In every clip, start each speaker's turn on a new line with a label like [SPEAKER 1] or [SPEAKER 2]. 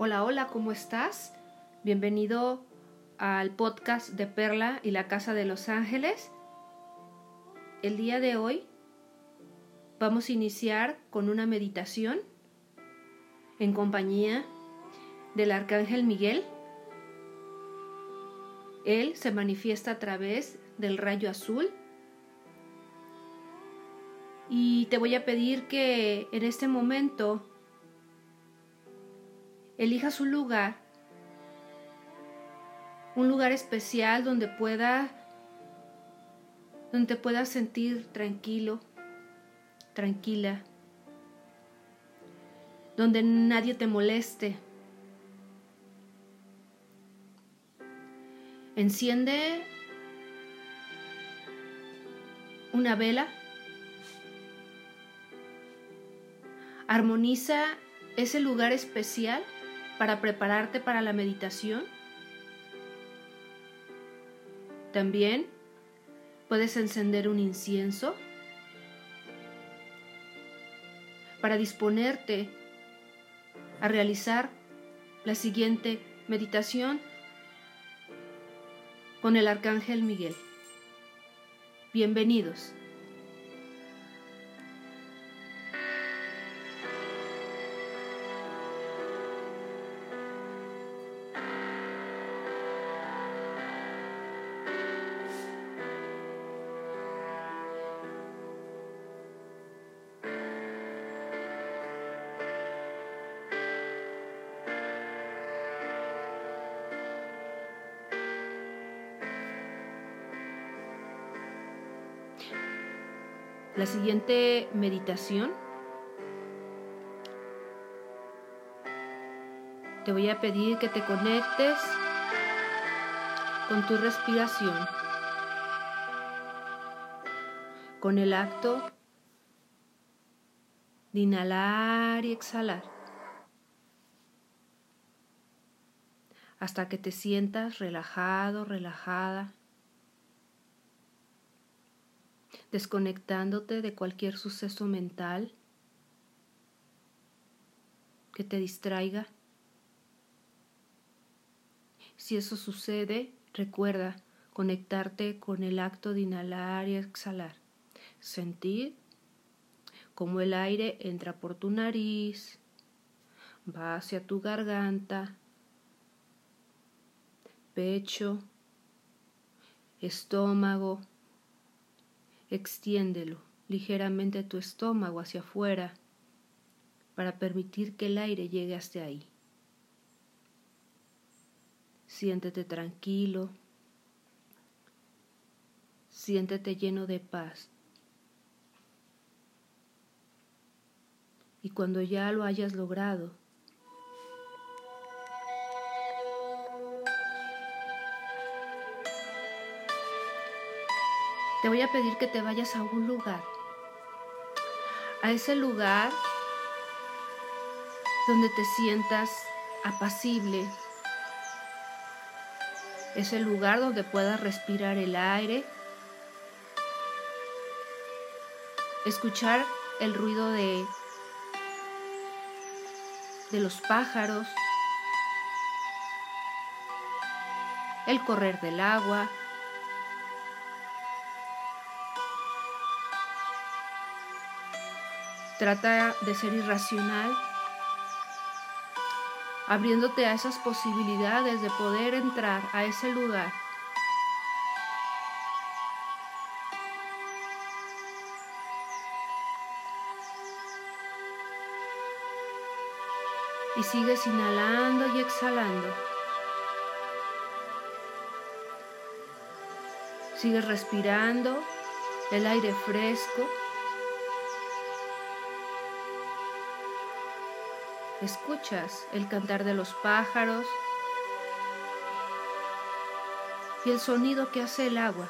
[SPEAKER 1] Hola, hola, ¿cómo estás? Bienvenido al podcast de Perla y la Casa de los Ángeles. El día de hoy vamos a iniciar con una meditación en compañía del Arcángel Miguel. Él se manifiesta a través del rayo azul. Y te voy a pedir que en este momento elijas un lugar, un lugar especial donde pueda, donde te puedas sentir tranquilo, tranquila, donde nadie te moleste. Enciende una vela. Armoniza ese lugar especial para prepararte para la meditación. También puedes encender un incienso para disponerte a realizar la siguiente meditación con el Arcángel Miguel. Bienvenidos. La siguiente meditación te voy a pedir que te conectes con tu respiración, con el acto de inhalar y exhalar, hasta que te sientas relajado, relajada. Desconectándote de cualquier suceso mental que te distraiga. Si eso sucede, recuerda conectarte con el acto de inhalar y exhalar. Sentir cómo el aire entra por tu nariz, va hacia tu garganta, pecho, estómago, Extiéndelo ligeramente tu estómago hacia afuera para permitir que el aire llegue hasta ahí. Siéntete tranquilo, siéntete lleno de paz. Y cuando ya lo hayas logrado, te voy a pedir que te vayas a un lugar, a ese lugar donde te sientas apacible, ese lugar donde puedas respirar el aire, escuchar el ruido de, de los pájaros, el correr del agua, Trata de ser irracional, abriéndote a esas posibilidades de poder entrar a ese lugar. Y sigues inhalando y exhalando. Sigues respirando el aire fresco. Escuchas el cantar de los pájaros y el sonido que hace el agua.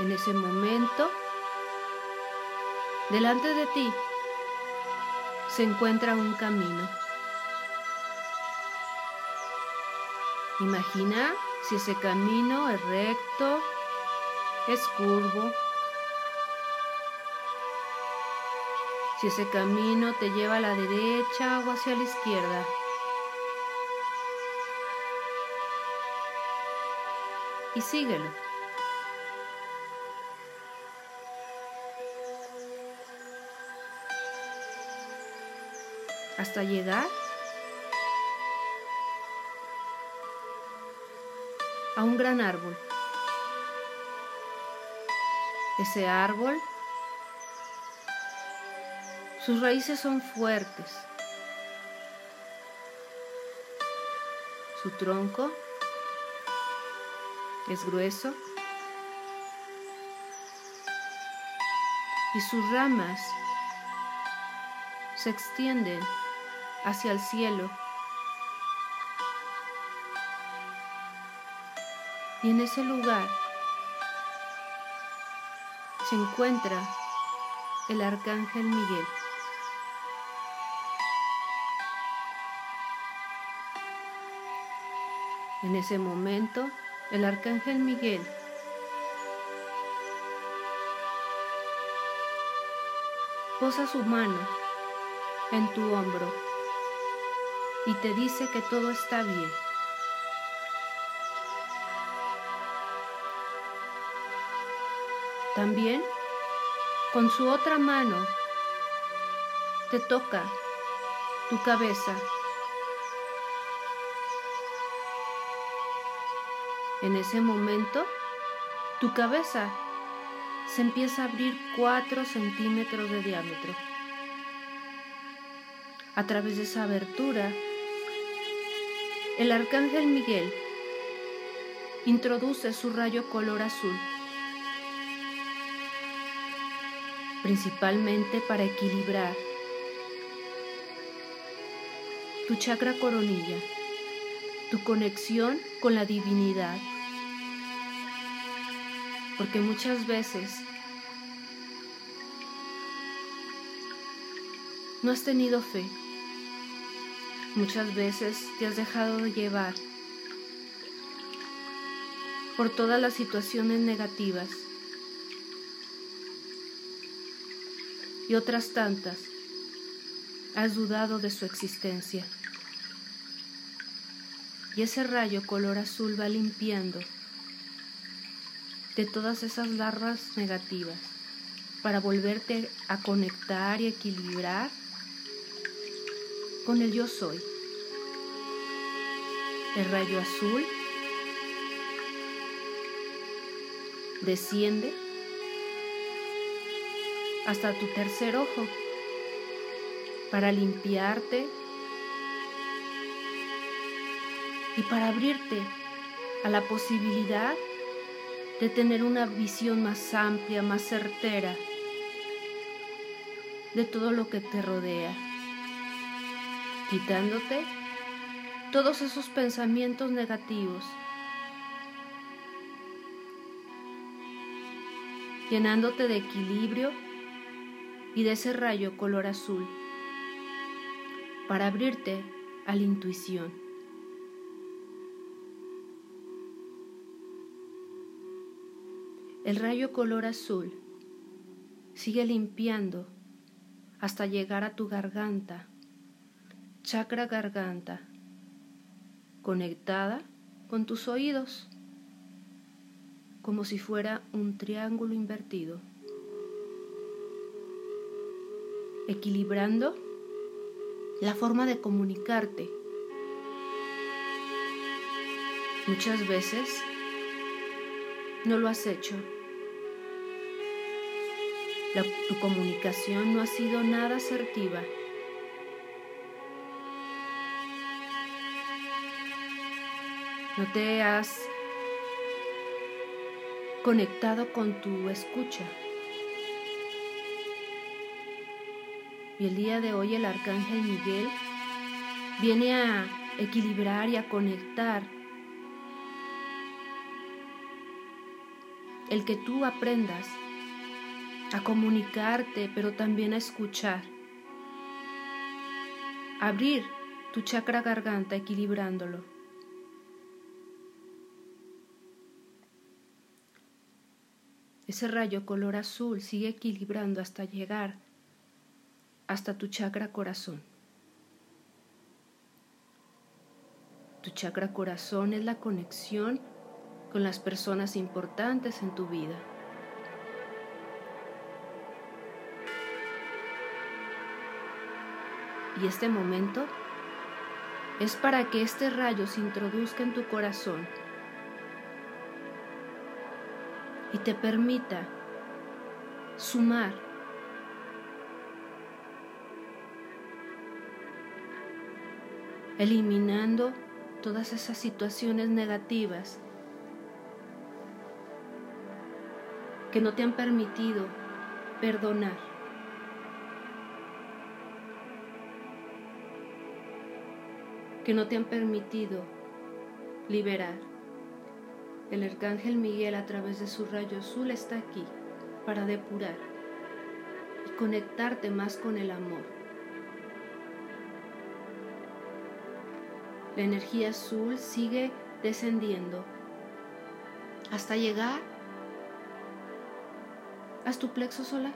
[SPEAKER 1] En ese momento, delante de ti se encuentra un camino. Imagina si ese camino es recto, es curvo, si ese camino te lleva a la derecha o hacia la izquierda. Y síguelo. Hasta llegar a un gran árbol. Ese árbol sus raíces son fuertes. Su tronco es grueso y sus ramas se extienden hacia el cielo. Y en ese lugar se encuentra el arcángel Miguel. En ese momento, el arcángel Miguel posa su mano en tu hombro y te dice que todo está bien. También, con su otra mano, te toca tu cabeza En ese momento, tu cabeza se empieza a abrir 4 centímetros de diámetro. A través de esa abertura, el arcángel Miguel introduce su rayo color azul, principalmente para equilibrar tu chakra coronilla, tu conexión con la divinidad porque muchas veces no has tenido fe. Muchas veces te has dejado de llevar por todas las situaciones negativas y otras tantas has dudado de su existencia. Y ese rayo color azul va limpiando de todas esas larvas negativas para volverte a conectar y equilibrar con el yo soy. El rayo azul desciende hasta tu tercer ojo para limpiarte y para abrirte a la posibilidad de tener una visión más amplia, más certera de todo lo que te rodea, quitándote todos esos pensamientos negativos, llenándote de equilibrio y de ese rayo color azul para abrirte a la intuición. El rayo color azul sigue limpiando hasta llegar a tu garganta, chakra garganta, conectada con tus oídos, como si fuera un triángulo invertido, equilibrando la forma de comunicarte. Muchas veces no lo has hecho tu comunicación no ha sido nada asertiva. No te has conectado con tu escucha. Y el día de hoy el arcángel Miguel viene a equilibrar y a conectar el que tú aprendas a comunicarte, pero también a escuchar. Abrir tu chakra garganta equilibrándolo. Ese rayo color azul sigue equilibrando hasta llegar hasta tu chakra corazón. Tu chakra corazón es la conexión con las personas importantes en tu vida. Y este momento es para que este rayo se introduzca en tu corazón y te permita sumar eliminando todas esas situaciones negativas que no te han permitido perdonar. que no te han permitido liberar. El arcángel Miguel a través de su rayo azul está aquí para depurar y conectarte más con el amor. La energía azul sigue descendiendo hasta llegar hasta tu plexo solar.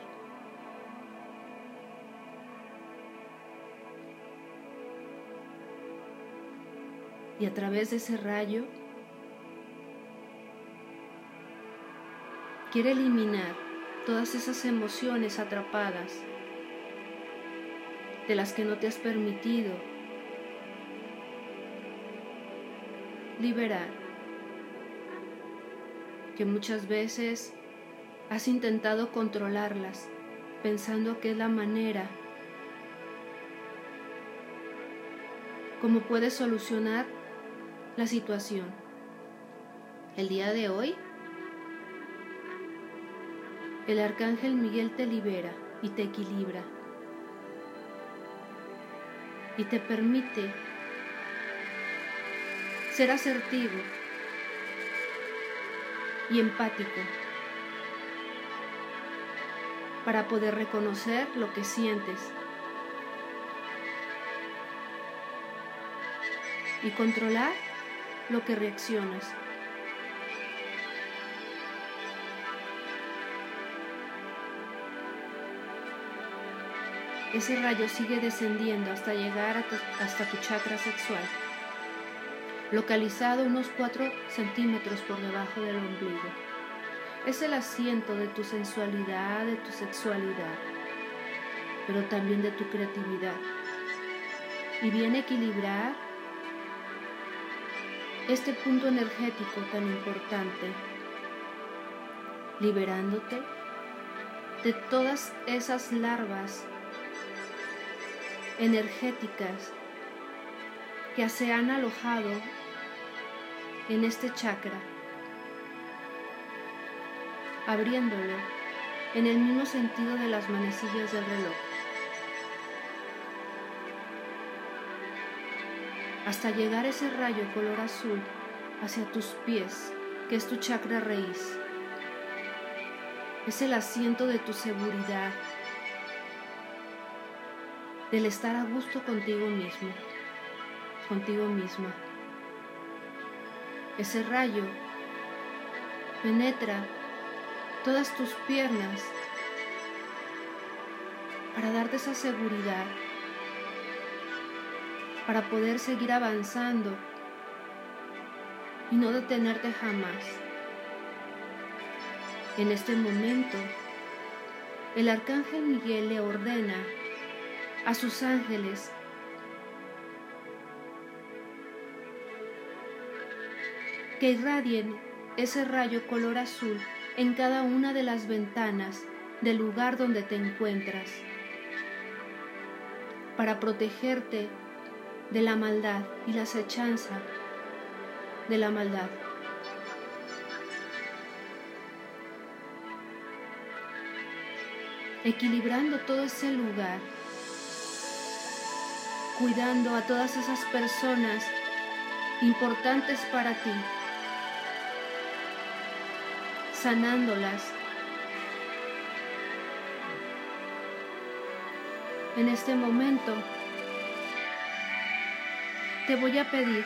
[SPEAKER 1] Y a través de ese rayo quiere eliminar todas esas emociones atrapadas de las que no te has permitido liberar, que muchas veces has intentado controlarlas pensando que es la manera como puedes solucionar la situación. El día de hoy, el arcángel Miguel te libera y te equilibra y te permite ser asertivo y empático para poder reconocer lo que sientes y controlar lo que reaccionas. Ese rayo sigue descendiendo hasta llegar hasta tu chakra sexual, localizado unos 4 centímetros por debajo del ombligo. Es el asiento de tu sensualidad, de tu sexualidad, pero también de tu creatividad. Y viene a equilibrar este punto energético tan importante, liberándote de todas esas larvas energéticas que se han alojado en este chakra, abriéndolo en el mismo sentido de las manecillas del reloj. hasta llegar ese rayo color azul hacia tus pies, que es tu chakra raíz. Es el asiento de tu seguridad, del estar a gusto contigo mismo, contigo misma. Ese rayo penetra todas tus piernas para darte esa seguridad para poder seguir avanzando y no detenerte jamás. En este momento, el arcángel Miguel le ordena a sus ángeles que irradien ese rayo color azul en cada una de las ventanas del lugar donde te encuentras para protegerte de la maldad y la acechanza de la maldad. Equilibrando todo ese lugar, cuidando a todas esas personas importantes para ti, sanándolas. En este momento, te voy a pedir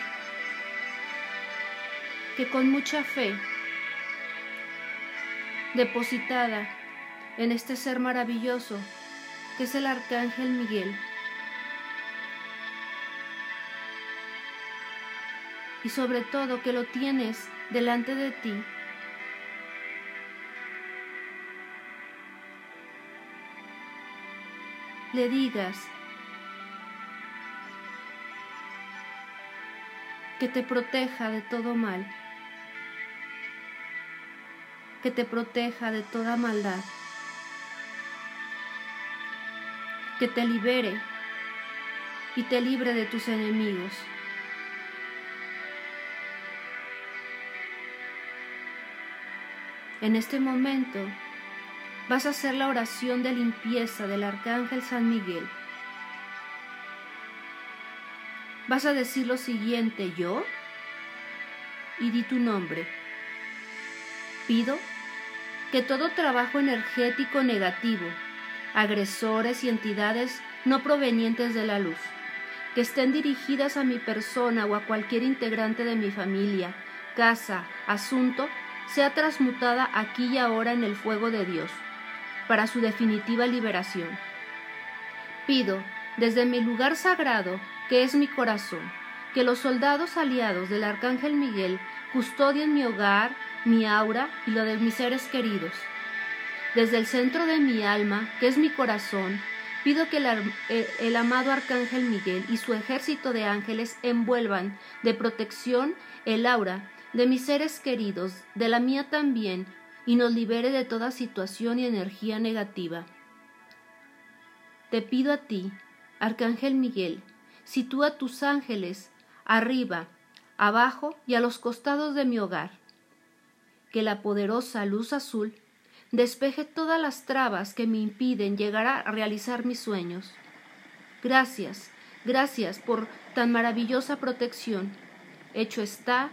[SPEAKER 1] que con mucha fe depositada en este ser maravilloso que es el arcángel Miguel. Y sobre todo que lo tienes delante de ti. Le digas que te proteja de todo mal, que te proteja de toda maldad. que te libere y te libre de tus enemigos. En este momento vas a hacer la oración de limpieza del Arcángel San Miguel. Vas a decir lo siguiente, yo, y di tu nombre. Pido que todo trabajo energético negativo agresores y entidades no provenientes de la luz, que estén dirigidas a mi persona o a cualquier integrante de mi familia, casa, asunto, sea transmutada aquí y ahora en el fuego de Dios, para su definitiva liberación. Pido, desde mi lugar sagrado, que es mi corazón, que los soldados aliados del Arcángel Miguel custodien mi hogar, mi aura y lo de mis seres queridos, desde el centro de mi alma, que es mi corazón, pido que el, amado Arcángel Miguel y su ejército de ángeles envuelvan de protección el aura de mis seres queridos, de la mía también, y nos libere de toda situación y energía negativa. Te pido a ti, Arcángel Miguel, sitúa tus ángeles arriba, abajo y a los costados de mi hogar. Que la poderosa luz azul despeje todas las trabas que me impiden llegar a realizar mis sueños. Gracias, gracias por tan maravillosa protección. Hecho está,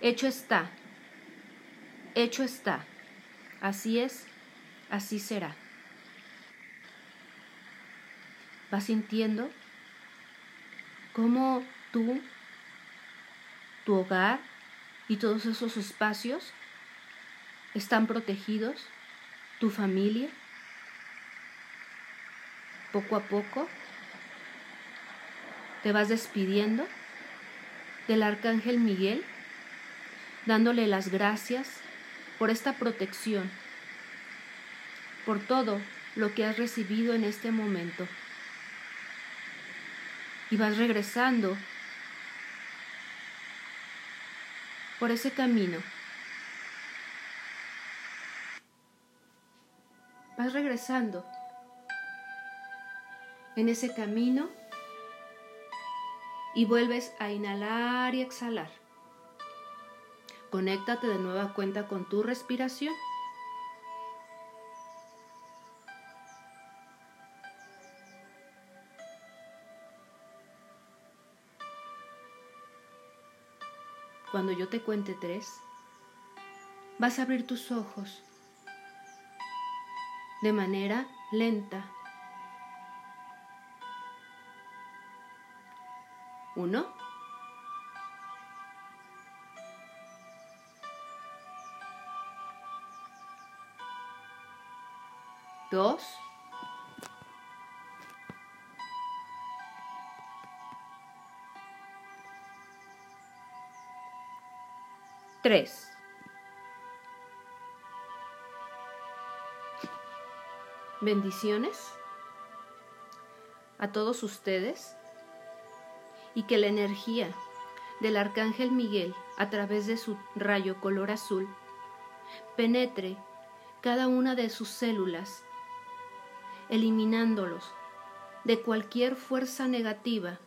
[SPEAKER 1] hecho está, hecho está. Así es, así será. ¿Vas sintiendo cómo tú, tu hogar y todos esos espacios están protegidos? tu familia, poco a poco te vas despidiendo del arcángel Miguel, dándole las gracias por esta protección, por todo lo que has recibido en este momento. Y vas regresando por ese camino vas regresando en ese camino y vuelves a inhalar y exhalar. Conéctate de nueva cuenta con tu respiración. Cuando yo te cuente tres, vas a abrir tus ojos de manera lenta. Uno. Dos. Tres. Bendiciones a todos ustedes y que la energía del Arcángel Miguel a través de su rayo color azul penetre cada una de sus células, eliminándolos de cualquier fuerza negativa.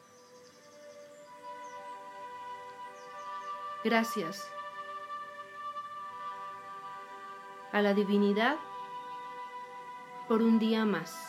[SPEAKER 1] Gracias a la divinidad por un día más.